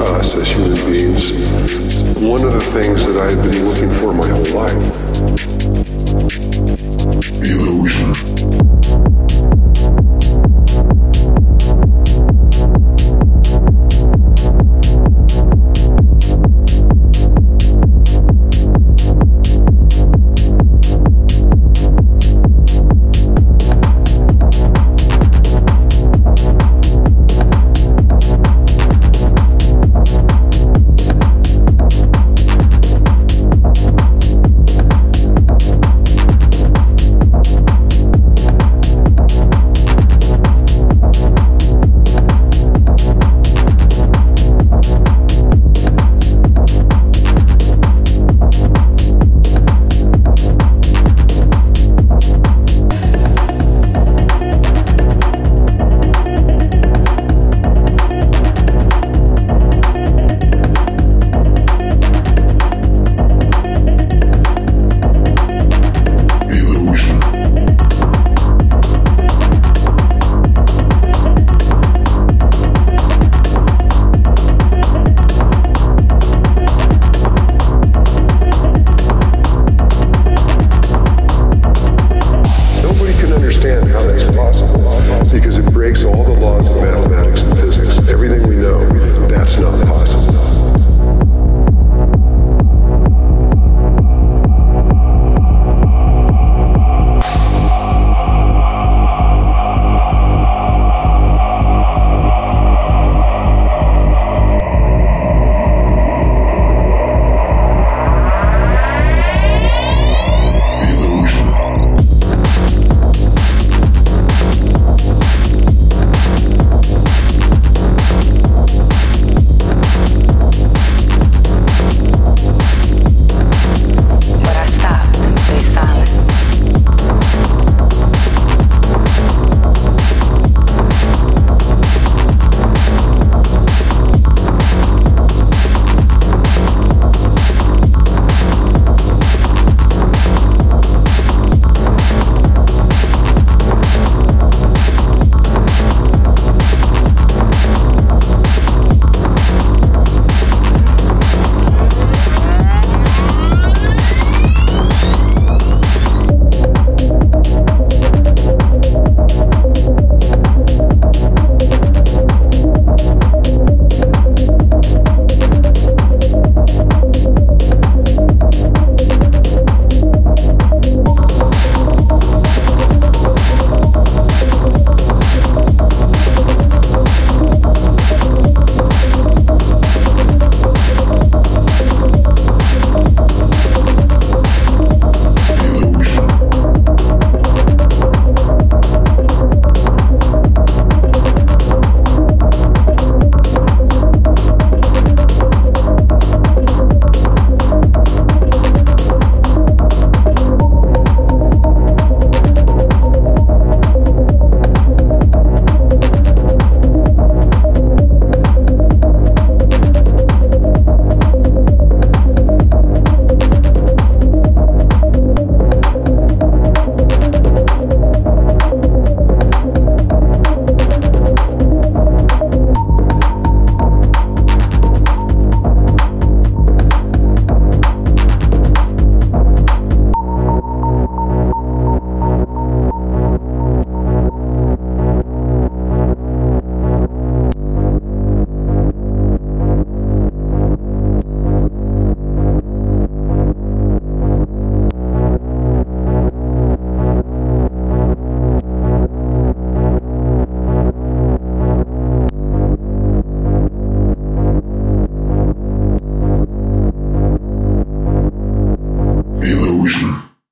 us as human beings one of the things that I've been looking for my whole life. understand how that's possible because it breaks all the laws.